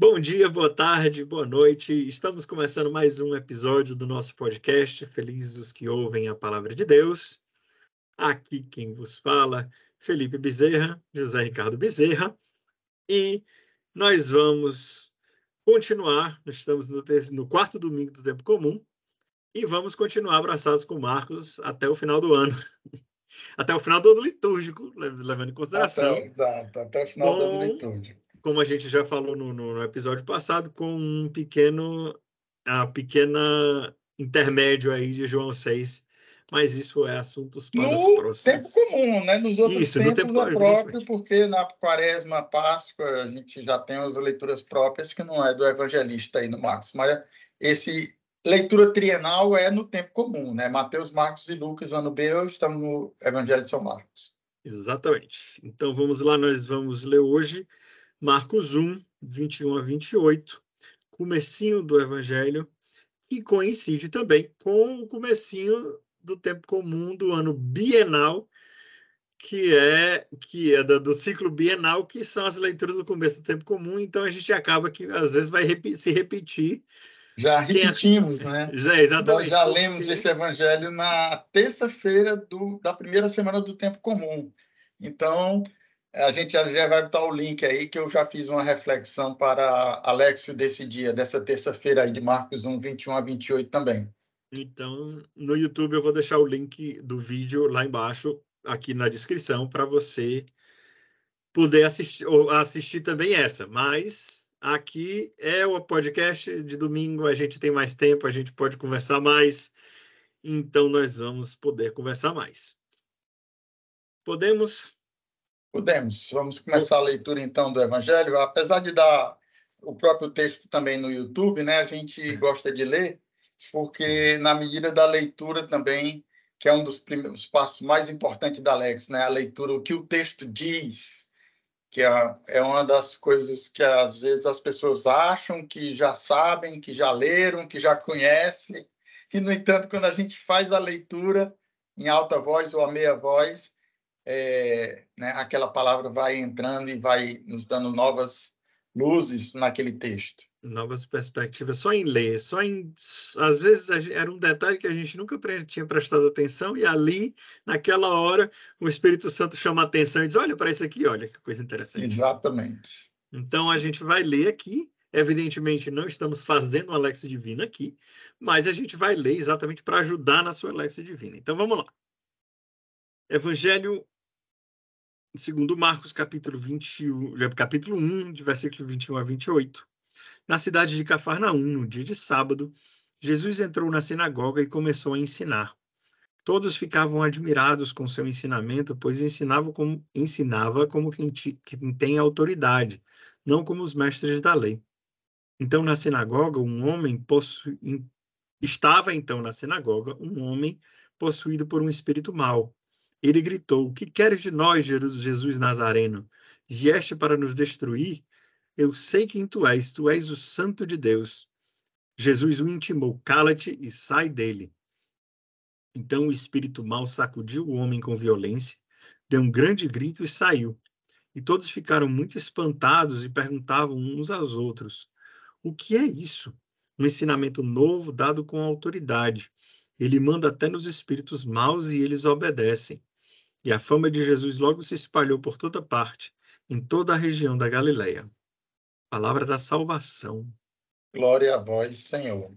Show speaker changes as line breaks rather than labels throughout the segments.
Bom dia, boa tarde, boa noite. Estamos começando mais um episódio do nosso podcast. Felizes os que ouvem a palavra de Deus. Aqui quem vos fala, Felipe Bezerra, José Ricardo Bezerra. E nós vamos continuar. Nós estamos no, no quarto domingo do tempo comum e vamos continuar abraçados com Marcos até o final do ano. até o final do ano litúrgico, levando em consideração.
Até, exato, até o final do ano litúrgico
como a gente já falou no, no, episódio passado, com um pequeno, a pequena intermédio aí de João 6, mas isso é assuntos para
no
os próximos.
tempo comum, né? Nos outros isso, tempos no tempo é próprio, porque na quaresma, Páscoa, a gente já tem as leituras próprias, que não é do evangelista aí no Marcos, mas esse leitura trienal é no tempo comum, né? Mateus, Marcos e Lucas, ano B, estamos no Evangelho de São Marcos.
Exatamente. Então vamos lá, nós vamos ler hoje Marcos 1, 21 a 28, comecinho do Evangelho, que coincide também com o comecinho do tempo comum do ano bienal, que é que é do, ciclo bienal, que são as leituras do começo do tempo comum, então a gente acaba que às vezes vai se repetir.
Já repetimos, né?
Já, exatamente.
Nós já porque... lemos esse evangelho na terça-feira da primeira semana do tempo comum. Então, a gente já, já vai botar o link aí, que eu já fiz uma reflexão para Alexio desse dia, dessa terça-feira aí de Marcos 1, 21 a 28 também.
Então, no YouTube eu vou deixar o link do vídeo lá embaixo, aqui na descrição, para você poder assistir, ou assistir também essa. Mas aqui é o podcast de domingo, a gente tem mais tempo, a gente pode conversar mais, então nós vamos poder conversar mais. Podemos?
Podemos. Vamos começar a leitura então do Evangelho. Apesar de dar o próprio texto também no YouTube, né? A gente é. gosta de ler, porque na medida da leitura também, que é um dos primeiros passos mais importantes da Alex, né? A leitura, o que o texto diz, que é, é uma das coisas que às vezes as pessoas acham que já sabem, que já leram, que já conhecem, e no entanto, quando a gente faz a leitura em alta voz ou a meia voz, é, né, aquela palavra vai entrando e vai nos dando novas luzes naquele texto.
Novas perspectivas, só em ler, só em. Às vezes era um detalhe que a gente nunca tinha prestado atenção, e ali, naquela hora, o Espírito Santo chama a atenção e diz: Olha para isso aqui, olha que coisa interessante.
Exatamente.
Então a gente vai ler aqui. Evidentemente, não estamos fazendo uma Alexa Divina aqui, mas a gente vai ler exatamente para ajudar na sua Alexa Divina. Então vamos lá. Evangelho segundo Marcos, capítulo 21, capítulo 1, de versículo 21 a 28. Na cidade de Cafarnaum, no dia de sábado, Jesus entrou na sinagoga e começou a ensinar. Todos ficavam admirados com seu ensinamento, pois ensinava como, ensinava como quem, quem tem autoridade, não como os mestres da lei. Então, na sinagoga, um homem possu... estava então na sinagoga um homem possuído por um espírito mau ele gritou: Que queres de nós, Jesus Nazareno? Vieste para nos destruir? Eu sei quem tu és, tu és o Santo de Deus. Jesus o intimou: Cala-te e sai dele. Então o espírito mau sacudiu o homem com violência, deu um grande grito e saiu. E todos ficaram muito espantados e perguntavam uns aos outros: O que é isso? Um ensinamento novo dado com autoridade. Ele manda até nos espíritos maus e eles obedecem. E a fama de Jesus logo se espalhou por toda parte, em toda a região da Galileia. Palavra da salvação.
Glória a vós, Senhor.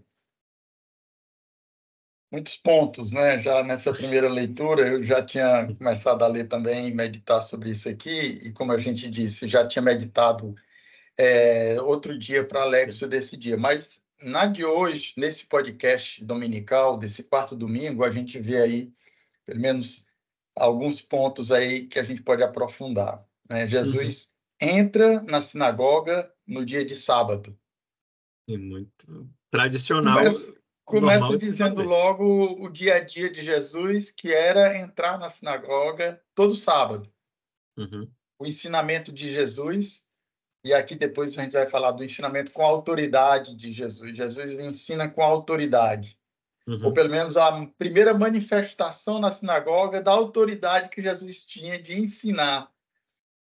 Muitos pontos, né? Já nessa primeira leitura, eu já tinha começado a ler também e meditar sobre isso aqui, e como a gente disse, já tinha meditado é, outro dia para Alexio desse dia. Mas na de hoje, nesse podcast dominical, desse quarto domingo, a gente vê aí, pelo menos alguns pontos aí que a gente pode aprofundar. Né? Jesus uhum. entra na sinagoga no dia de sábado.
É muito tradicional.
Começa, começa dizendo logo o dia a dia de Jesus, que era entrar na sinagoga todo sábado. Uhum. O ensinamento de Jesus, e aqui depois a gente vai falar do ensinamento com autoridade de Jesus. Jesus ensina com autoridade. Uhum. Ou pelo menos a primeira manifestação na sinagoga da autoridade que Jesus tinha de ensinar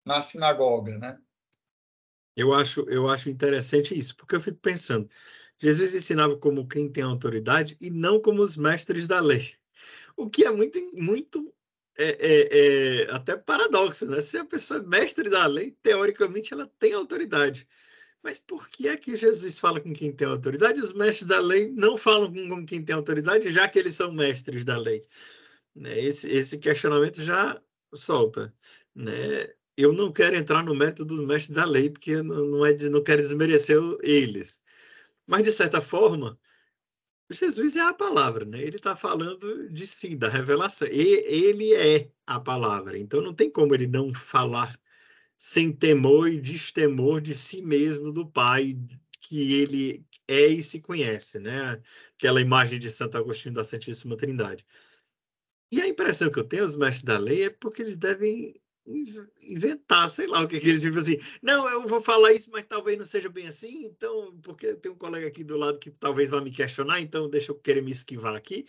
na sinagoga, né?
Eu acho, eu acho interessante isso, porque eu fico pensando, Jesus ensinava como quem tem autoridade e não como os mestres da lei. O que é muito, muito é, é, é, até paradoxo, né? Se a pessoa é mestre da lei, teoricamente ela tem autoridade. Mas por que é que Jesus fala com quem tem autoridade? Os mestres da lei não falam com quem tem autoridade, já que eles são mestres da lei. Né? Esse, esse questionamento já solta. Né? Eu não quero entrar no mérito dos mestres da lei, porque não, não, é, não quero desmerecer eles. Mas, de certa forma, Jesus é a palavra, né? Ele está falando de si, da revelação. E ele é a palavra. Então não tem como ele não falar sem temor e destemor de si mesmo, do Pai, que ele é e se conhece, né? Aquela imagem de Santo Agostinho da Santíssima Trindade. E a impressão que eu tenho, os mestres da lei, é porque eles devem inventar, sei lá o que, que eles dizem assim. Não, eu vou falar isso, mas talvez não seja bem assim, então, porque tem um colega aqui do lado que talvez vá me questionar, então deixa eu querer me esquivar aqui.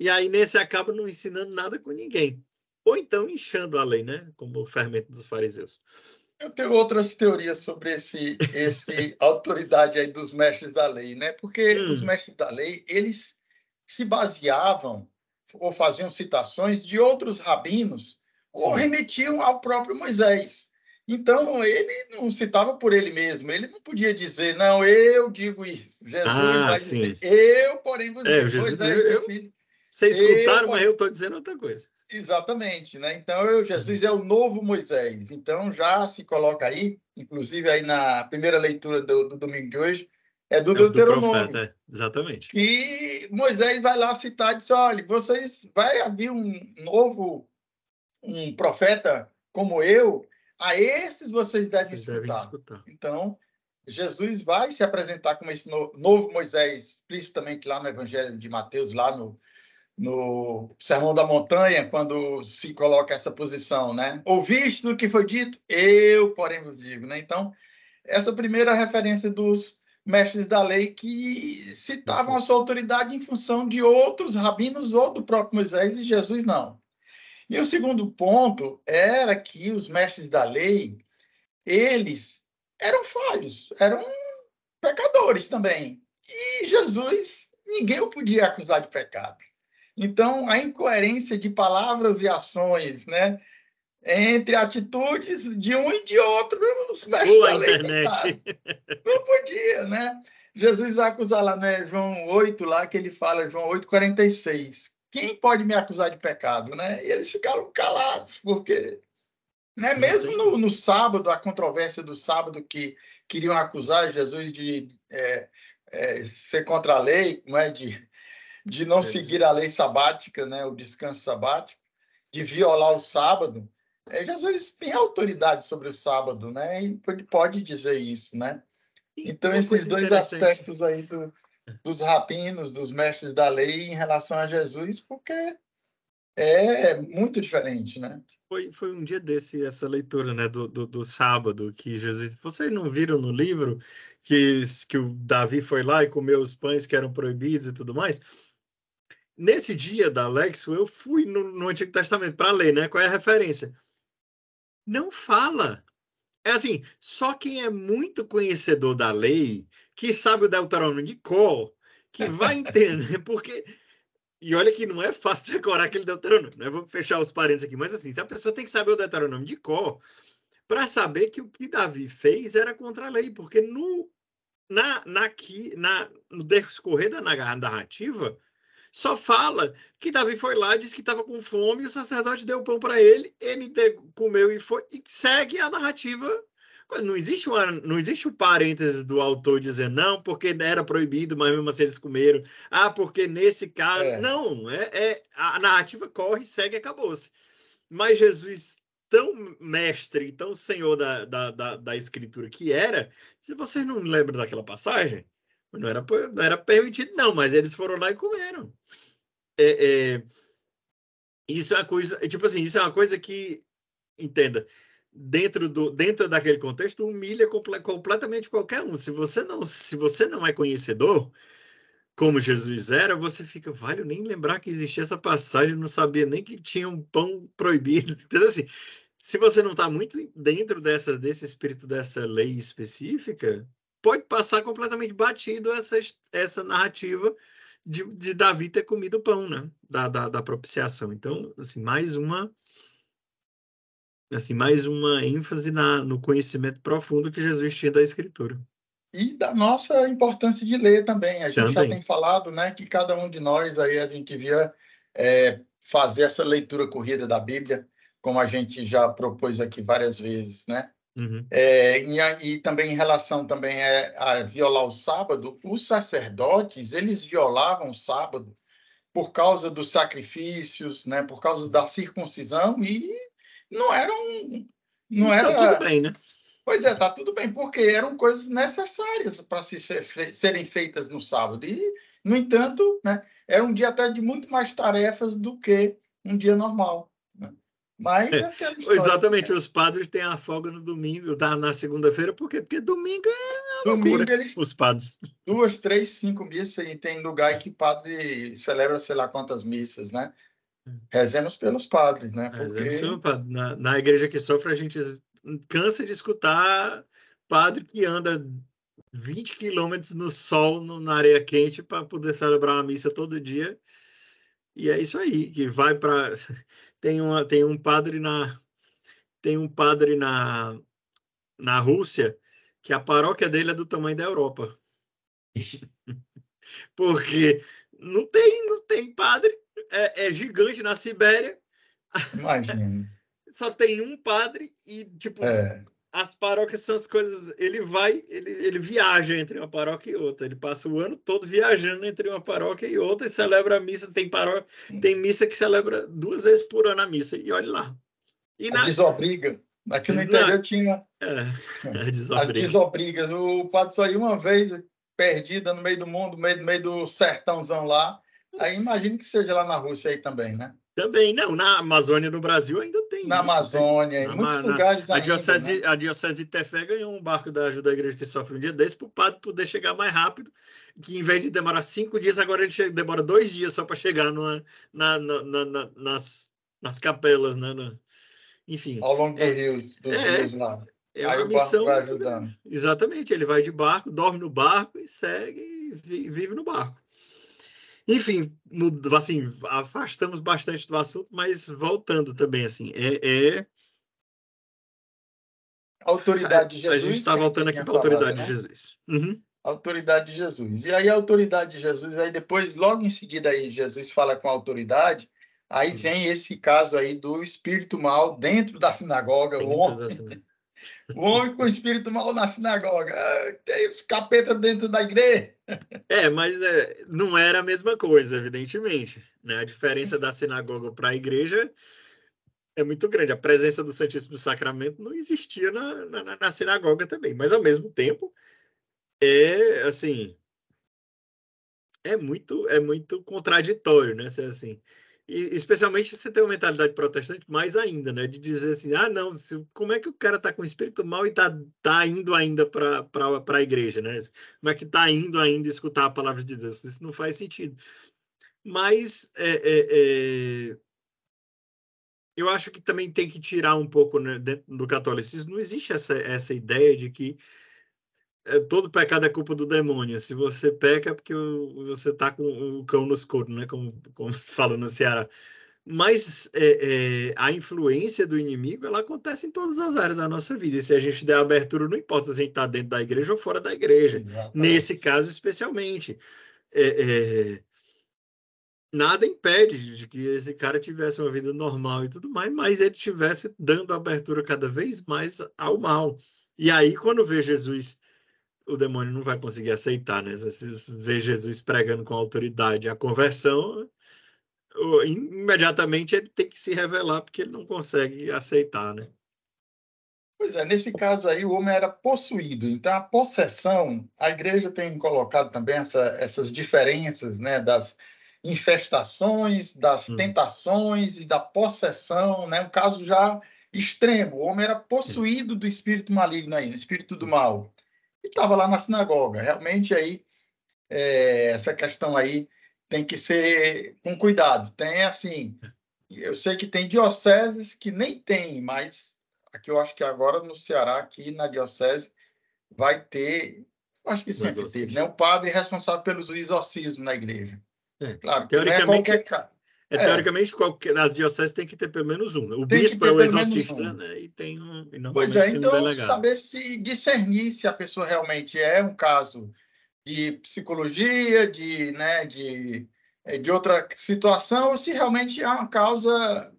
E aí nesse acaba não ensinando nada com ninguém. Ou então inchando a lei, né? Como o fermento dos fariseus.
Eu tenho outras teorias sobre esse, esse autoridade aí dos mestres da lei, né? Porque hum. os mestres da lei, eles se baseavam ou faziam citações de outros rabinos ou remetiam ao próprio Moisés. Então, ele não citava por ele mesmo, ele não podia dizer, não, eu digo isso. Jesus ah, vai sim. dizer, eu, porém, vos
é, Jesus, Moisés, eu, eu, Vocês escutaram, eu, mas eu estou dizendo outra coisa.
Exatamente, né? Então, eu, Jesus é o novo Moisés. Então, já se coloca aí, inclusive aí na primeira leitura do, do domingo de hoje, é do é Deuteronômio. Do profeta,
exatamente.
E Moisés vai lá citar e diz: olha, vocês vai haver um novo um profeta como eu, a esses vocês devem, vocês escutar. devem escutar. Então, Jesus vai se apresentar como esse novo Moisés, explicitamente lá no Evangelho de Mateus, lá no, no Sermão da Montanha, quando se coloca essa posição, né? Ouviste o que foi dito? Eu, porém, vos digo, né? Então, essa primeira referência dos mestres da lei que citavam a sua autoridade em função de outros rabinos ou do próprio Moisés e Jesus não. E o segundo ponto era que os mestres da lei, eles eram falhos, eram pecadores também. E Jesus, ninguém o podia acusar de pecado. Então, a incoerência de palavras e ações, né? Entre atitudes de um e de outro, os mestres Boa da lei. Internet. Não podia, né? Jesus vai acusar lá, né? João 8, lá que ele fala, João 8, 46 quem pode me acusar de pecado, né? E eles ficaram calados, porque, né? Mesmo no, no sábado, a controvérsia do sábado que queriam acusar Jesus de é, é, ser contra a lei, não é? De, de não é. seguir a lei sabática, né? O descanso sabático, de violar o sábado. É, Jesus tem autoridade sobre o sábado, né? E pode dizer isso, né? Então, esses dois aspectos aí do, dos rabinos, dos mestres da lei em relação a Jesus, porque é muito diferente, né?
Foi, foi um dia desse, essa leitura, né, do, do, do, sábado, que Jesus... Vocês não viram no livro que, que o Davi foi lá e comeu os pães que eram proibidos e tudo mais? Nesse dia da Alexo, eu fui no, no Antigo Testamento para ler, né? Qual é a referência? Não fala. É assim, só quem é muito conhecedor da lei que sabe o Deuteronômio de cor, que vai entender, porque. E olha que não é fácil decorar aquele Deuteronômio, né? Vou fechar os parênteses aqui, mas assim, se a pessoa tem que saber o Deuteronômio de cor, para saber que o que Davi fez era contra a lei, porque no, na, na, na, no decorrer da narrativa, só fala que Davi foi lá, disse que estava com fome, e o sacerdote deu pão para ele, ele comeu e foi, e segue a narrativa não existe, uma, não existe o um parênteses do autor dizer não, porque era proibido, mas mesmo assim eles comeram. Ah, porque nesse caso. É. Não, é, é, a narrativa corre, segue e acabou-se. Mas Jesus, tão mestre, tão senhor da, da, da, da escritura que era, se vocês não lembram daquela passagem, não era, não era permitido, não, mas eles foram lá e comeram. É, é, isso é uma coisa, tipo assim, isso é uma coisa que, entenda, dentro do dentro daquele contexto humilha comple, completamente qualquer um. Se você não se você não é conhecedor como Jesus era, você fica, vale, nem lembrar que existia essa passagem, não sabia nem que tinha um pão proibido. Então assim, se você não está muito dentro dessa, desse espírito dessa lei específica, pode passar completamente batido essa, essa narrativa de, de Davi ter comido o pão, né? Da, da, da propiciação. Então, assim, mais uma assim, mais uma ênfase na, no conhecimento profundo que Jesus tinha da Escritura.
E da nossa importância de ler também. A gente também. já tem falado, né, que cada um de nós aí a gente devia é, fazer essa leitura corrida da Bíblia, como a gente já propôs aqui várias vezes, né? Uhum. É, e, e, também em relação também a, a, violar o sábado, os sacerdotes eles violavam o sábado por causa dos sacrifícios, né? Por causa da circuncisão e não eram não
era tá tudo bem, né?
Pois é, tá tudo bem, porque eram coisas necessárias para se, serem feitas no sábado. E, no entanto, né, era um dia até de muito mais tarefas do que um dia normal. Mas é
história, Exatamente, né? os padres têm a folga no domingo, tá na segunda-feira, por quê? Porque domingo é domingo, loucura, eles, os padres.
Duas, três, cinco missas, e tem lugar que padre celebra sei lá quantas missas, né? Rezemos pelos padres, né?
Porque... Padre. Na, na igreja que sofre, a gente cansa de escutar padre que anda 20 quilômetros no sol, no, na areia quente, para poder celebrar uma missa todo dia. E é isso aí, que vai para tem, uma, tem um padre na tem um padre na, na Rússia que a paróquia dele é do tamanho da Europa. Porque não tem, não tem padre, é, é gigante na Sibéria.
Imagina.
Só tem um padre e, tipo, é. As paróquias são as coisas. Ele vai, ele, ele viaja entre uma paróquia e outra. Ele passa o ano todo viajando entre uma paróquia e outra e celebra a missa. Tem, paróquia, tem missa que celebra duas vezes por ano a missa. E olha lá.
E na... Desobriga. Aqui no interior tinha é, desobriga. as desobrigas. O padre só ia uma vez perdida no meio do mundo, no meio, no meio do sertãozão lá. Aí imagino que seja lá na Rússia aí também, né?
Também, não. Na Amazônia do Brasil ainda tem.
Na isso, Amazônia, tem. em muitos na, lugares.
A, diocese, ainda, né? a Diocese de Tefé ganhou um barco da ajuda da igreja que sofre um dia desse para o padre poder chegar mais rápido. Que em vez de demorar cinco dias, agora ele demora dois dias só para chegar numa, na, na, na, nas, nas capelas, né? enfim.
Ao longo dos é, rios, dos é, rios lá.
É uma missão. Exatamente, ele vai de barco, dorme no barco e segue e vive no barco. Enfim, assim, afastamos bastante do assunto, mas voltando também, assim, é... é...
Autoridade de Jesus.
A gente está voltando aqui para a autoridade né? de Jesus. Uhum.
Autoridade de Jesus. E aí a autoridade de Jesus, aí depois, logo em seguida aí, Jesus fala com a autoridade, aí uhum. vem esse caso aí do espírito mal dentro da sinagoga, dentro o homem... O homem com espírito mal na sinagoga. Ah, tem os capeta dentro da igreja.
É, mas é, não era a mesma coisa, evidentemente. Né? A diferença da sinagoga para a igreja é muito grande. A presença do Santíssimo Sacramento não existia na, na, na sinagoga também. Mas, ao mesmo tempo, é assim é muito é muito contraditório, né? Assim, especialmente se você tem uma mentalidade protestante, mais ainda, né? De dizer assim, ah, não, se, como é que o cara tá com espírito mal e tá, tá indo ainda para a igreja, né? Como é que tá indo ainda escutar a palavra de Deus? Isso não faz sentido. Mas é, é, é, eu acho que também tem que tirar um pouco né, do catolicismo. Não existe essa, essa ideia de que é, todo pecado é culpa do demônio. Se você peca é porque você está com o cão no escuro, né? Como, como fala no Ceará. Mas é, é, a influência do inimigo ela acontece em todas as áreas da nossa vida. E se a gente der abertura, não importa se a gente está dentro da igreja ou fora da igreja. Exatamente. Nesse caso, especialmente. É, é, nada impede de que esse cara tivesse uma vida normal e tudo mais, mas ele tivesse dando abertura cada vez mais ao mal. E aí, quando vê Jesus o demônio não vai conseguir aceitar, né? Se vê Jesus pregando com autoridade a conversão, imediatamente ele tem que se revelar porque ele não consegue aceitar, né?
Pois é, nesse caso aí o homem era possuído. Então a possessão, a igreja tem colocado também essa, essas diferenças, né, das infestações, das hum. tentações e da possessão, né? Um caso já extremo. O homem era possuído do espírito maligno aí, do espírito do mal e estava lá na sinagoga. Realmente aí é, essa questão aí tem que ser com cuidado. Tem assim, Eu sei que tem dioceses que nem tem, mas aqui eu acho que agora no Ceará, aqui na diocese, vai ter, acho que sempre teve, né? O padre responsável pelos exorcismos na igreja.
É. Claro, teoricamente, é qualquer... é, teoricamente qualquer, as dioceses tem que ter pelo menos um. Né? O tem bispo é o exorcista, um. né? E tem um. E
pois é, então saber se discernir se a pessoa realmente é um caso de psicologia, de, né, de, é, de outra situação, ou se realmente é uma causa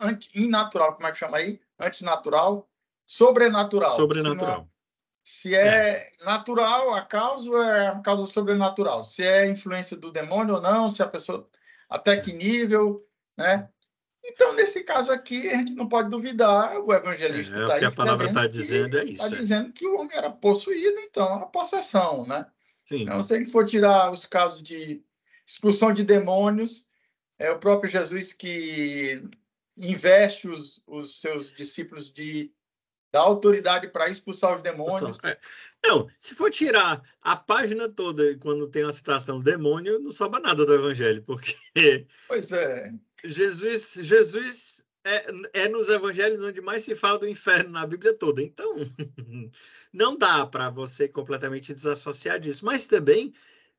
anti, inatural, como é que chama aí? Antinatural, sobrenatural.
Sobrenatural.
Se é, é, natural a causa é a causa sobrenatural. Se é influência do demônio ou não, se a pessoa até que nível, né? Então, nesse caso aqui, a gente não pode duvidar, o evangelista
está é, tá o que a palavra está dizendo é isso.
Está é. dizendo que o homem era possuído, então, a possessão, né? Sim. Então, se ele for tirar os casos de expulsão de demônios, é o próprio Jesus que investe os, os seus discípulos de da autoridade para expulsar os demônios.
É. Não, se for tirar a página toda quando tem uma citação demônio, não sobra nada do evangelho, porque
Pois é.
Jesus, Jesus é, é nos evangelhos onde mais se fala do inferno na Bíblia toda. Então, não dá para você completamente desassociar disso, mas também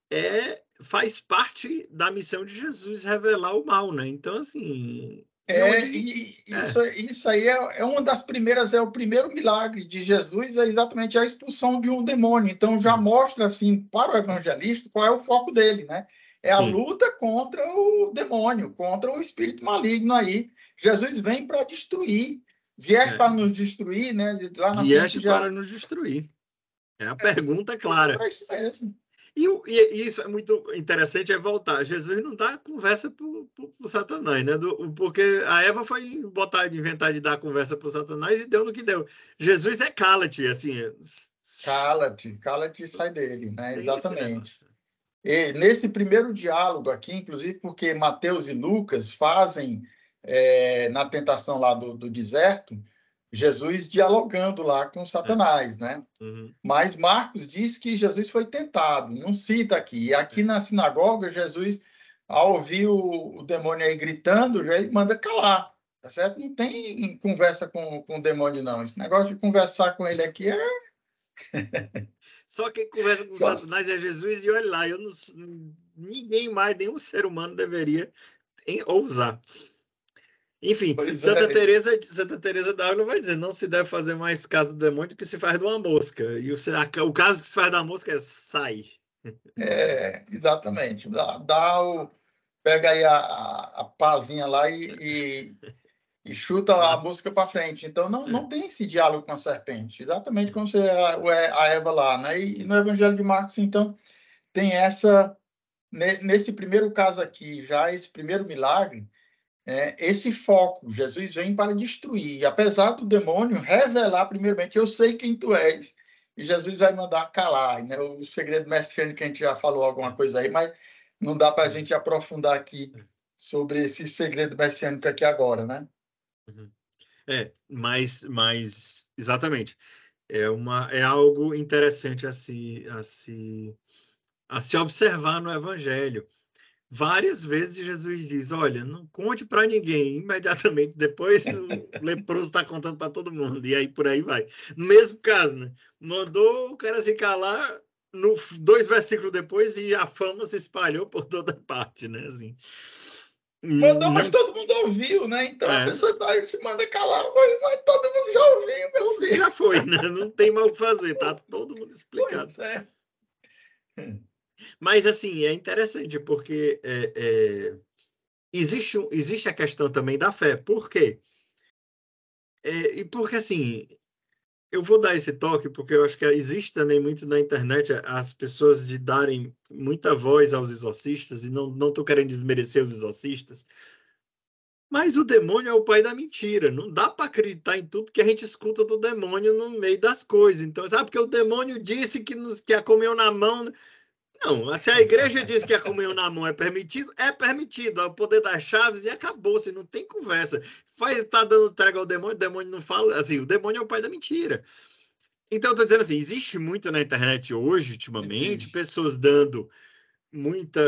é faz parte da missão de Jesus revelar o mal, né? Então, assim,
é, e, isso, é. isso aí é, é, uma das primeiras, é o primeiro milagre de Jesus, é exatamente a expulsão de um demônio. Então já mostra assim para o evangelista qual é o foco dele, né? É a Sim. luta contra o demônio, contra o espírito maligno aí. Jesus vem para destruir, vieste é. para nos destruir, né?
Lá na vieste já... para nos destruir. É a pergunta clara. É isso mesmo. E, e, isso é muito interessante, é voltar. Jesus não dá conversa para o Satanás, né? Do, porque a Eva foi botar, inventar de dar conversa para o Satanás e deu no que deu. Jesus é cala-te, assim.
Cala-te, cala-te e sai dele, né? Exatamente. E nesse primeiro diálogo aqui, inclusive porque Mateus e Lucas fazem é, na tentação lá do, do deserto, Jesus dialogando lá com Satanás, né? Uhum. Mas Marcos diz que Jesus foi tentado, não cita aqui. E aqui na sinagoga, Jesus, ao ouvir o, o demônio aí gritando, já manda calar, tá certo? Não tem conversa com, com o demônio, não. Esse negócio de conversar com ele aqui é.
Só quem conversa com Só... Satanás é Jesus, e olha lá, eu não, ninguém mais, nenhum ser humano deveria ousar. Enfim, pois Santa é. Teresa, Santa Teresa d'Ávila vai dizer, não se deve fazer mais caso do demônio do que se faz de uma mosca. E o, o caso que se faz da mosca é sair.
É, exatamente. Dá, dá o, pega aí a, a, a pazinha lá e, e, e chuta a mosca para frente. Então não, não tem esse diálogo com a serpente. Exatamente como você, a, a Eva lá, né? E, e no Evangelho de Marcos, então, tem essa nesse primeiro caso aqui, já esse primeiro milagre, é, esse foco. Jesus vem para destruir. apesar do demônio revelar, primeiramente, eu sei quem tu és. E Jesus vai mandar calar. Né? O segredo messiânico a gente já falou alguma coisa aí, mas não dá para a gente aprofundar aqui sobre esse segredo messiânico aqui agora, né?
Uhum. É, mas, mas exatamente. É, uma, é algo interessante a se, a, se, a se observar no Evangelho várias vezes Jesus diz: Olha, não conte para ninguém. Imediatamente depois o leproso está contando para todo mundo. E aí por aí vai. No mesmo caso, né? Mandou o cara se calar no, dois versículos depois e a fama se espalhou por toda parte, né? Assim.
Mandou, mas todo mundo ouviu, né? Então é. a pessoa tá, se manda calar, mas, todo mundo já ouviu, meu filho.
Já foi, né? Não tem mal o que fazer, tá todo mundo explicado. Pois é. Mas, assim, é interessante, porque é, é, existe, existe a questão também da fé. Por quê? É, e porque, assim, eu vou dar esse toque, porque eu acho que existe também muito na internet as pessoas de darem muita voz aos exorcistas, e não estou querendo desmerecer os exorcistas, mas o demônio é o pai da mentira. Não dá para acreditar em tudo que a gente escuta do demônio no meio das coisas. Então, sabe, porque o demônio disse que, nos, que a comeu na mão. Não, se a igreja diz que a comunhão na mão é permitido, é permitido. É o poder das chaves e acabou-se, não tem conversa. Faz, tá dando trégua ao demônio, o demônio não fala. Assim, o demônio é o pai da mentira. Então, eu tô dizendo assim, existe muito na internet hoje, ultimamente, pessoas dando muita,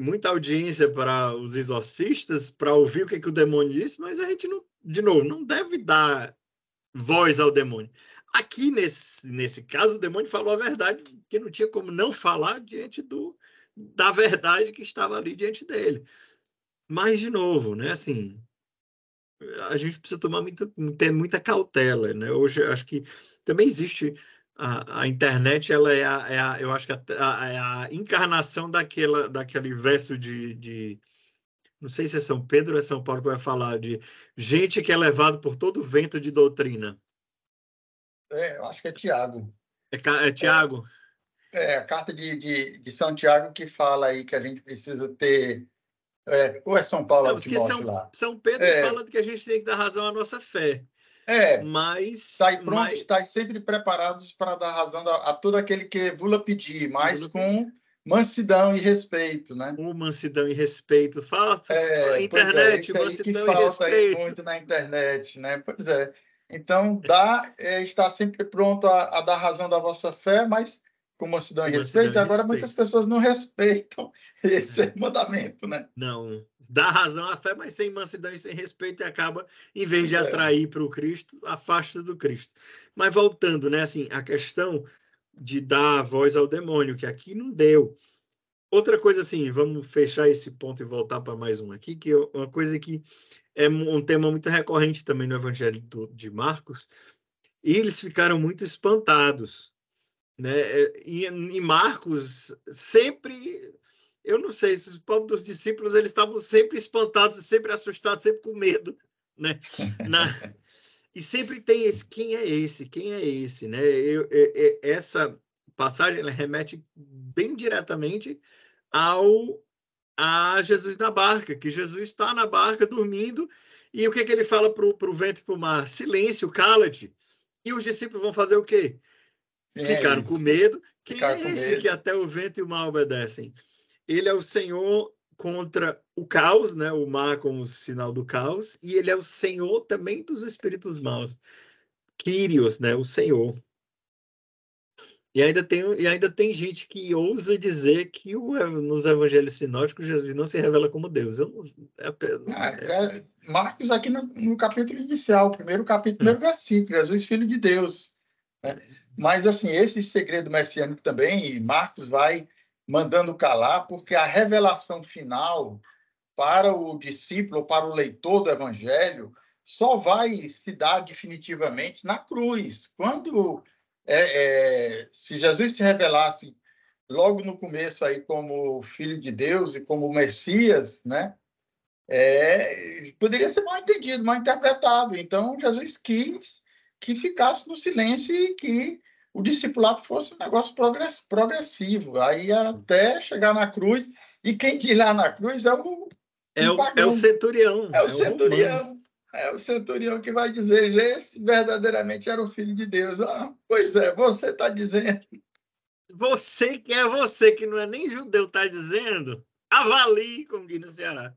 muita audiência para os exorcistas para ouvir o que, que o demônio disse, mas a gente não, de novo, não deve dar voz ao demônio. Aqui, nesse, nesse caso, o demônio falou a verdade, que não tinha como não falar diante do, da verdade que estava ali diante dele. Mas, de novo, né, assim, a gente precisa tomar muita, ter muita cautela, né? Hoje, acho que também existe a, a internet, ela é, a, é a, eu acho que a, é a encarnação daquela, daquele verso de, de, não sei se é São Pedro ou é São Paulo que vai falar de gente que é levado por todo vento de doutrina.
É, eu acho que é Tiago.
É, é Tiago?
É, é, a carta de, de, de São Tiago que fala aí que a gente precisa ter é, ou é São Paulo Não,
que São, lá? São Pedro é. fala que a gente tem que dar razão à nossa fé.
É,
mas
sai pronto, mas... estar sempre preparados para dar razão a, a todo aquele que vula pedir, mas vula com pedir. mansidão e respeito, né?
Com mansidão e respeito. Falta é, internet, é, mansidão e respeito.
muito na internet, né? Pois é. Então, dá, é, está sempre pronto a, a dar razão da vossa fé, mas com mansidão e respeito. Agora, respeito. muitas pessoas não respeitam esse é. mandamento, né?
Não, dá razão à fé, mas sem mansidão e sem respeito, e acaba, em vez de é. atrair para o Cristo, afasta do Cristo. Mas voltando, né, assim, a questão de dar voz ao demônio, que aqui não deu. Outra coisa, assim, vamos fechar esse ponto e voltar para mais um aqui, que é uma coisa que é um tema muito recorrente também no Evangelho de Marcos, e eles ficaram muito espantados né? E, em Marcos, sempre, eu não sei, se os povos dos discípulos eles estavam sempre espantados, sempre assustados, sempre com medo. Né? Na, e sempre tem esse, quem é esse? Quem é esse? Né? Eu, eu, essa passagem ela remete bem diretamente ao a Jesus na barca, que Jesus está na barca dormindo, e o que, que ele fala para o vento e para o mar? Silêncio, cala-te. E os discípulos vão fazer o quê? É Ficaram com medo. Quem Ficaram é esse que até o vento e o mar obedecem? Ele é o Senhor contra o caos, né? O mar como sinal do caos, e ele é o Senhor também dos espíritos maus. Kyrios, né? O Senhor. E ainda tem, e ainda tem gente que ousa dizer que o, nos evangelhos sinóticos Jesus não se revela como Deus. Eu,
é, é, é, Marcos, aqui no, no, capítulo inicial, primeiro capítulo, primeiro hum. versículo, Jesus, filho de Deus. Né? Mas, assim, esse segredo messiânico também, Marcos vai mandando calar, porque a revelação final para o discípulo, para o leitor do evangelho, só vai se dar definitivamente na cruz. Quando, é, é, se Jesus se revelasse logo no começo aí como filho de Deus e como Messias, né? É, poderia ser mal entendido, mal interpretado. Então, Jesus quis que ficasse no silêncio e que o discipulado fosse um negócio progressivo, aí até chegar na cruz, e quem diz lá na cruz é o.
É o, é o centurião.
É o é centurião. O é o centurião que vai dizer: esse verdadeiramente era o filho de Deus. Ah, pois é, você está dizendo.
Você que é você, que não é nem judeu, está dizendo, avalie, como diz no Ceará.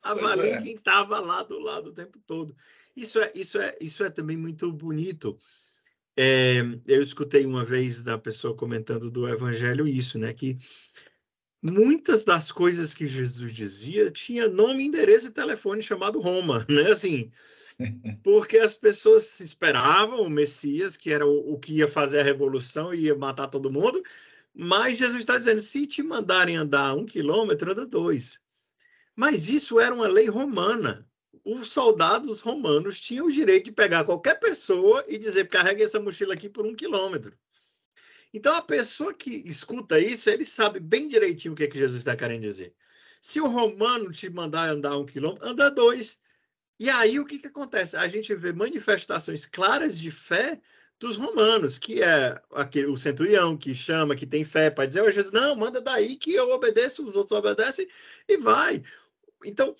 Avalie é. quem estava lá do lado o tempo todo. Isso é, isso é, isso é também muito bonito é, eu escutei uma vez da pessoa comentando do Evangelho isso, né? Que muitas das coisas que Jesus dizia tinha nome, endereço e telefone chamado Roma, né? Assim, porque as pessoas esperavam o Messias, que era o, o que ia fazer a revolução e ia matar todo mundo, mas Jesus está dizendo: se te mandarem andar um quilômetro, anda dois. Mas isso era uma lei romana os soldados romanos tinham o direito de pegar qualquer pessoa e dizer carregue essa mochila aqui por um quilômetro. Então, a pessoa que escuta isso, ele sabe bem direitinho o que, é que Jesus está querendo dizer. Se o romano te mandar andar um quilômetro, anda dois. E aí, o que, que acontece? A gente vê manifestações claras de fé dos romanos, que é aquele, o centurião que chama, que tem fé para dizer, oh, Jesus, não, manda daí que eu obedeço, os outros obedecem, e vai. Então,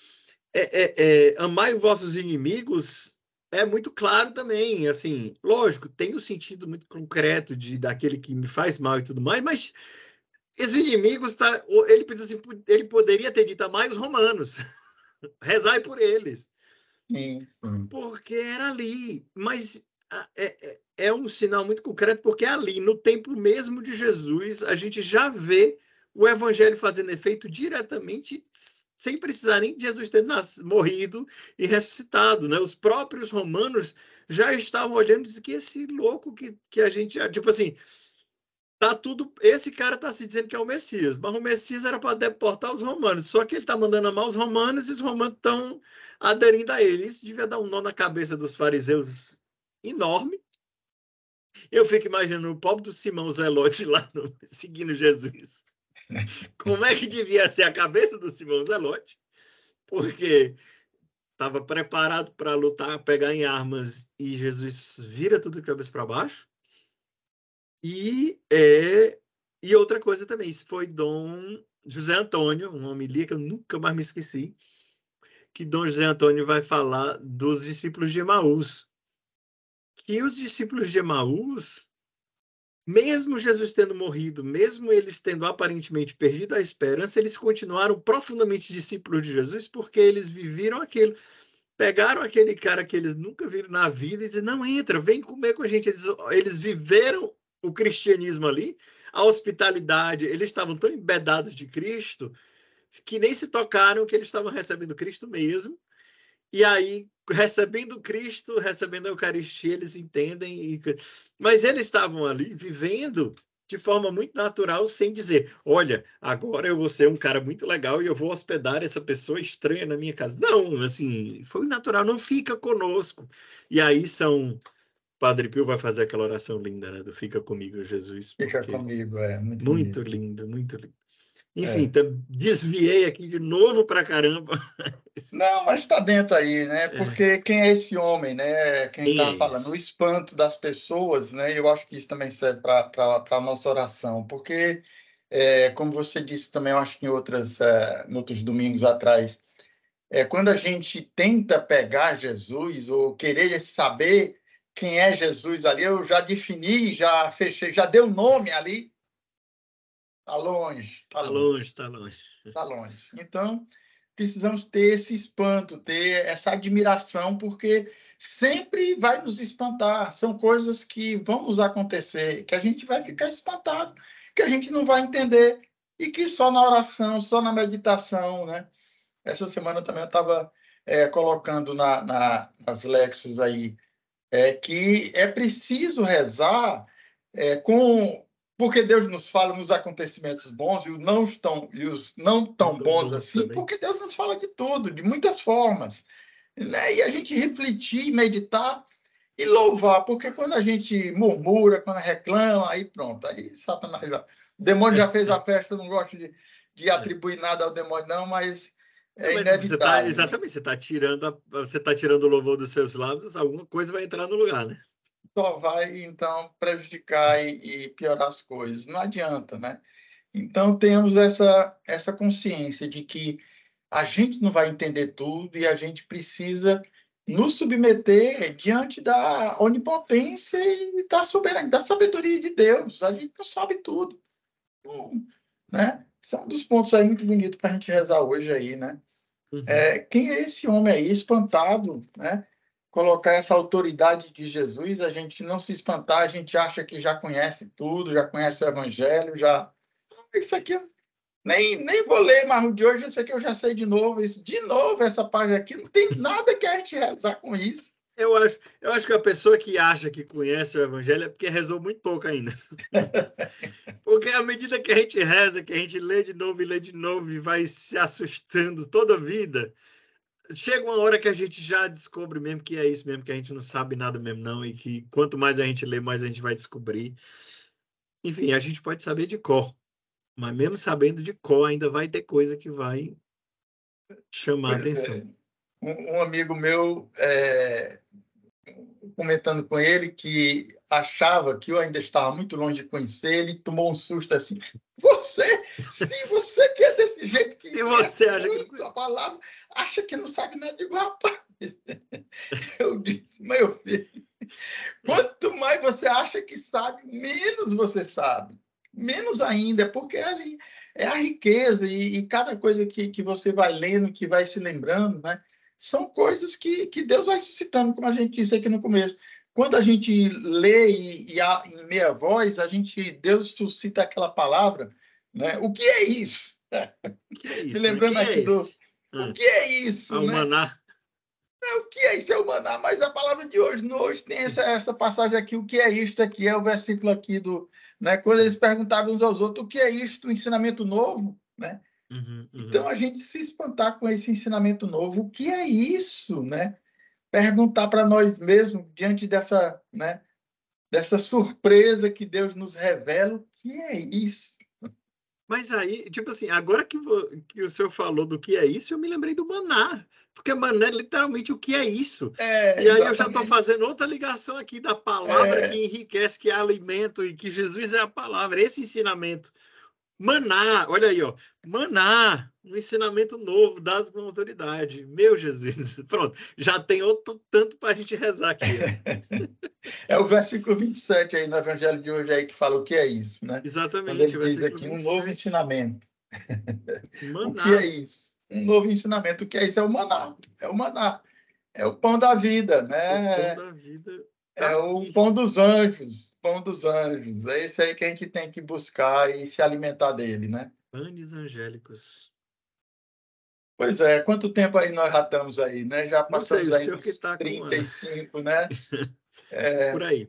é, é, é, amai os vossos inimigos é muito claro também, assim, lógico, tem o um sentido muito concreto de daquele que me faz mal e tudo mais, mas esses inimigos, tá, ele precisa assim, ele poderia ter dito amai os romanos, rezai por eles,
Isso.
porque era ali, mas é, é, é um sinal muito concreto, porque ali, no tempo mesmo de Jesus, a gente já vê o evangelho fazendo efeito diretamente sem precisar nem de Jesus ter nascido, morrido e ressuscitado, né? Os próprios romanos já estavam olhando e dizendo que esse louco que, que a gente, tipo assim, tá tudo, esse cara tá se dizendo que é o Messias, mas o Messias era para deportar os romanos, só que ele tá mandando amar os romanos e os romanos estão aderindo a ele. Isso devia dar um nó na cabeça dos fariseus enorme. Eu fico imaginando o pobre do Simão Zelote lá no, seguindo Jesus. Como é que devia ser a cabeça do Simão Zelote? Porque estava preparado para lutar, pegar em armas e Jesus vira tudo de cabeça para baixo. E é e outra coisa também, isso foi Dom José Antônio, um homilia que eu nunca mais me esqueci, que Dom José Antônio vai falar dos discípulos de Emaús. Que os discípulos de Emaús mesmo Jesus tendo morrido, mesmo eles tendo aparentemente perdido a esperança, eles continuaram profundamente discípulos de Jesus porque eles viveram aquilo. Pegaram aquele cara que eles nunca viram na vida e disseram: não, entra, vem comer com a gente. Eles, eles viveram o cristianismo ali, a hospitalidade, eles estavam tão embedados de Cristo que nem se tocaram que eles estavam recebendo Cristo mesmo. E aí recebendo Cristo, recebendo a Eucaristia, eles entendem. E... Mas eles estavam ali vivendo de forma muito natural, sem dizer: olha, agora eu vou ser um cara muito legal e eu vou hospedar essa pessoa estranha na minha casa. Não, assim, foi natural, não fica conosco. E aí são. Padre Pio vai fazer aquela oração linda, né? Do Fica comigo, Jesus.
Fica comigo, é.
Muito, muito lindo, muito lindo. Enfim, é. desviei aqui de novo para caramba.
Não, mas está dentro aí, né? É. Porque quem é esse homem, né? Quem está falando, o espanto das pessoas, né? Eu acho que isso também serve para a nossa oração, porque, é, como você disse também, eu acho que em, outras, é, em outros domingos atrás, é, quando a gente tenta pegar Jesus ou querer saber quem é Jesus ali, eu já defini, já fechei, já dei o nome ali, Está longe.
Está tá longe, está longe.
Está longe. Então, precisamos ter esse espanto, ter essa admiração, porque sempre vai nos espantar. São coisas que vão nos acontecer, que a gente vai ficar espantado, que a gente não vai entender, e que só na oração, só na meditação, né? Essa semana também eu estava é, colocando na, na, nas Lexos aí é, que é preciso rezar é, com porque Deus nos fala nos acontecimentos bons e os não tão, e os não tão bons assim, também. porque Deus nos fala de tudo, de muitas formas. Né? E a gente refletir, meditar e louvar, porque quando a gente murmura, quando reclama, aí pronto, aí Satanás já. O demônio já fez a festa, não gosto de, de é. atribuir nada ao demônio, não, mas é mas
Você tá, exatamente, você está tirando, você tá tirando o louvor dos seus lábios, alguma coisa vai entrar no lugar, né?
Só vai, então, prejudicar e, e piorar as coisas. Não adianta, né? Então, temos essa, essa consciência de que a gente não vai entender tudo e a gente precisa nos submeter diante da onipotência e da soberania, da sabedoria de Deus. A gente não sabe tudo, né? São é um dos pontos aí muito bonitos para a gente rezar hoje aí, né? Uhum. É, quem é esse homem aí espantado, né? Colocar essa autoridade de Jesus, a gente não se espantar, a gente acha que já conhece tudo, já conhece o Evangelho, já. Isso aqui, nem, nem vou ler mais o de hoje, isso aqui eu já sei de novo. Isso, de novo, essa página aqui, não tem nada que a gente rezar com isso.
Eu acho, eu acho que a pessoa que acha que conhece o Evangelho é porque rezou muito pouco ainda. porque à medida que a gente reza, que a gente lê de novo e lê de novo e vai se assustando toda a vida, chega uma hora que a gente já descobre mesmo que é isso mesmo, que a gente não sabe nada mesmo, não, e que quanto mais a gente lê, mais a gente vai descobrir. Enfim, a gente pode saber de cor, mas mesmo sabendo de cor, ainda vai ter coisa que vai chamar a atenção. É.
Um, um, amigo meu, é, comentando com ele, que achava que eu ainda estava muito longe de conhecer, ele tomou um susto assim. Você, se você que é desse jeito que
e você acha que
a palavra, acha que não sabe nada de rapaz. Eu disse, meu filho, quanto mais você acha que sabe, menos você sabe. Menos ainda, porque a gente, é a riqueza e, e, cada coisa que, que você vai lendo, que vai se lembrando, né? São coisas que, que Deus vai suscitando, como a gente disse aqui no começo quando a gente lê e, e a, em meia voz, a gente Deus suscita aquela palavra Né? O que é isso?
Que é isso?
Me lembrando
é
aqui do-? O
Ah,
que é isso?
ah, o
né?
maná.
É, o que é isso? É o maná. Mas a palavra de hoje, no hoje tem essa, essa passagem aqui. O que é isto aqui? É o versículo aqui do. Né? Quando eles perguntavam uns aos outros, o que é isto? Um ensinamento novo? Né?
Uhum, uhum.
Então a gente se espantar com esse ensinamento novo, o que é isso, né? Perguntar para nós mesmos diante dessa, né, dessa surpresa que Deus nos revela, o que é isso?
Mas aí, tipo assim, agora que, que o senhor falou do que é isso, eu me lembrei do maná. Porque maná é literalmente o que é isso.
É,
E aí eu já estou
exatamente.
fazendo outra ligação aqui da palavra
É.
que enriquece, que é alimento e que Jesus é a palavra, esse ensinamento. Maná, olha aí, ó. Maná, um ensinamento novo dado com autoridade. Meu Jesus. Pronto, já tem outro tanto para a gente rezar aqui.
É o versículo 27 aí no Evangelho de hoje aí que fala o que é isso, né? Quando
Exatamente.
ele diz aqui um novo
27.
ensinamento. O
Maná.
que é isso? Um novo ensinamento. O que é isso? É o maná. É o maná. É o pão da vida,
O
né?
pão da vida.
É
tá
o
aqui.
pão dos anjos, pão dos anjos. É esse aí que a gente tem que buscar e se alimentar dele, né?
Panes angélicos.
Pois é, quanto tempo aí nós já estamos aí, né? Já
Não sei,
passamos
o
aí dos
tá com a-
35, né? É,
Por aí.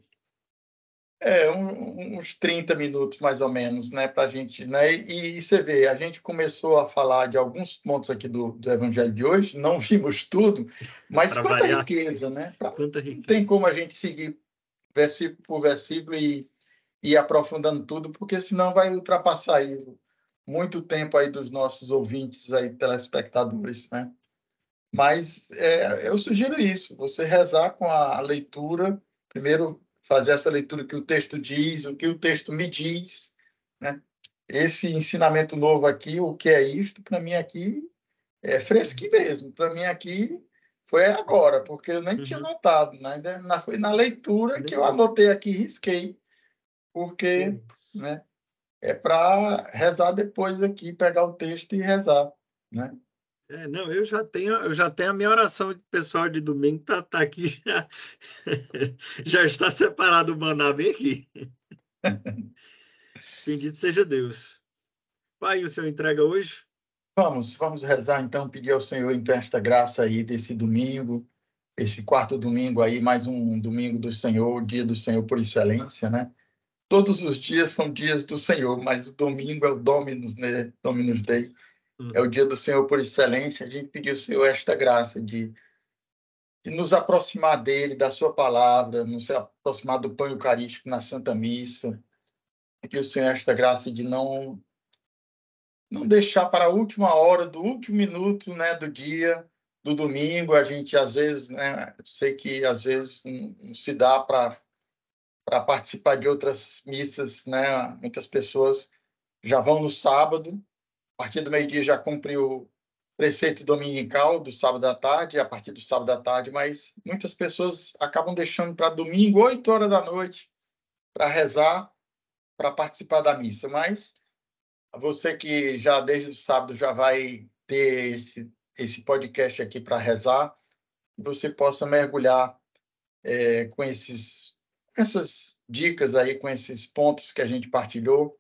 é, um- uns 30 minutos mais ou menos, né? Para a gente, né? E, e você vê, a gente começou a falar de alguns pontos aqui do, do Evangelho de hoje, não vimos tudo, mas quanta
variar.
riqueza, né? Pra-
Quanta
Não
riqueza.
tem como a gente seguir versículo por versículo e ir aprofundando tudo, porque senão vai ultrapassar aí muito tempo aí dos nossos ouvintes aí, telespectadores, né? Mas é, eu sugiro isso, você rezar com a leitura, primeiro fazer essa leitura que o texto diz, o que o texto me diz, né? Esse ensinamento novo aqui, o que é isto, para mim aqui é fresquinho mesmo. Para mim aqui foi agora, porque eu nem tinha
Uhum.
notado, né? Na, foi na leitura que eu anotei aqui, risquei, porque
Isso.
né, é para rezar depois aqui, pegar o texto e rezar, né?
É, não, eu já tenho, eu já tenho a minha oração pessoal de domingo, tá, tá aqui já, já está separado o maná bem aqui. Bendito seja Deus. Pai, o Senhor entrega hoje?
Vamos, vamos rezar então, pedir ao Senhor então esta graça aí desse domingo, esse quarto domingo aí, mais um domingo do Senhor, dia do Senhor por excelência, né? Todos os dias são dias do Senhor, mas o domingo é o Dominus, né? Dominus Dei. É o dia do Senhor por excelência. A gente pediu ao Senhor esta graça de, de nos aproximar dele, da sua palavra, nos aproximar do pão eucarístico na Santa Missa. Pedir ao Senhor esta graça de não não deixar para a última hora do último minuto, né, do dia, do domingo. A gente às vezes, né, sei que às vezes não, se dá para para participar de outras missas, né? Muitas pessoas já vão no sábado, a partir do meio-dia já cumpriu o preceito dominical do sábado à tarde, a partir do sábado à tarde, mas muitas pessoas acabam deixando para domingo, 8 horas da noite, para rezar, para participar da missa. Mas você que já desde o sábado já vai ter esse, esse podcast aqui para rezar, você possa mergulhar é, com esses, essas dicas aí, com esses pontos que a gente partilhou,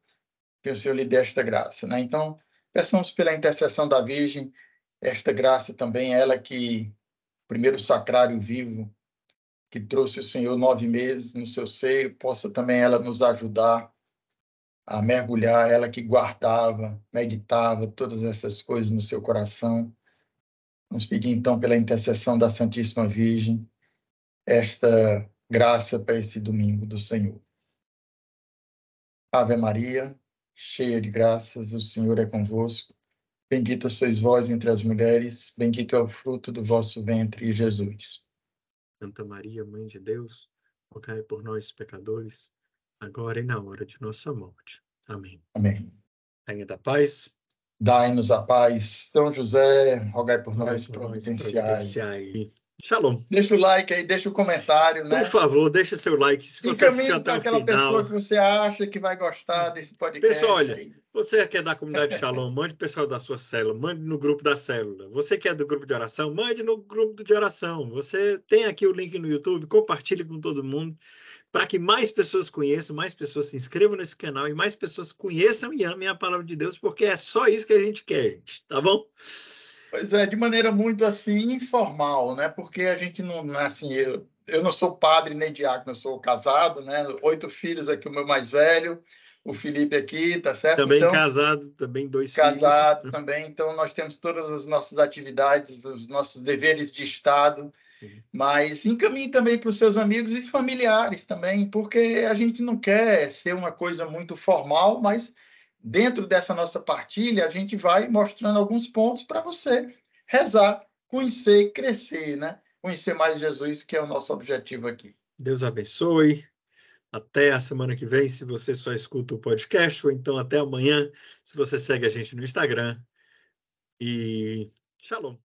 que o Senhor lhe dê esta graça. Né? Então, peçamos pela intercessão da Virgem esta graça também, ela que, primeiro sacrário vivo, que trouxe o Senhor nove meses no seu seio, possa também ela nos ajudar a mergulhar, ela que guardava, meditava todas essas coisas no seu coração. Vamos pedir então pela intercessão da Santíssima Virgem esta graça para esse domingo do Senhor. Ave Maria, cheia de graças, o Senhor é convosco. Bendita sois vós entre as mulheres, bendito é o fruto do vosso ventre, Jesus.
Santa Maria, Mãe de Deus, rogai por nós, pecadores, agora e na hora de nossa morte. Amém.
Amém.
Rainha da paz,
Dai-nos a paz. São José, rogai por nós,
nós,
providenciais.
Shalom.
Deixa o like aí, deixa o comentário, né?
Por favor, deixa seu like. Se você assistiu até o
aquela
final.
pessoa que você acha que vai gostar desse podcast.
Pessoal, olha, você quer da comunidade Shalom, mande o pessoal da sua célula, mande no grupo da célula. Você quer do grupo de oração, mande no grupo de oração. Você tem aqui o link no YouTube, compartilhe com todo mundo, para que mais pessoas conheçam, mais pessoas se inscrevam nesse canal e mais pessoas conheçam e amem a palavra de Deus, porque é só isso que a gente quer, gente, tá bom?
Pois é, de maneira muito assim informal, né? Porque a gente não, é assim, eu, eu não sou padre nem diácono, eu sou casado, né? Oito filhos aqui, o meu mais velho, o Felipe aqui, tá certo?
Também então, casado, também dois
casado filhos. Casado também, então nós temos todas as nossas atividades, os nossos deveres de Estado, Sim. mas encaminhe também para os seus amigos e familiares também, porque a gente não quer ser uma coisa muito formal, mas dentro dessa nossa partilha, a gente vai mostrando alguns pontos para você rezar, conhecer, crescer, né? Conhecer mais Jesus, que é o nosso objetivo aqui.
Deus abençoe. Até a semana que vem, se você só escuta o podcast, ou então até amanhã, se você segue a gente no Instagram. E Shalom.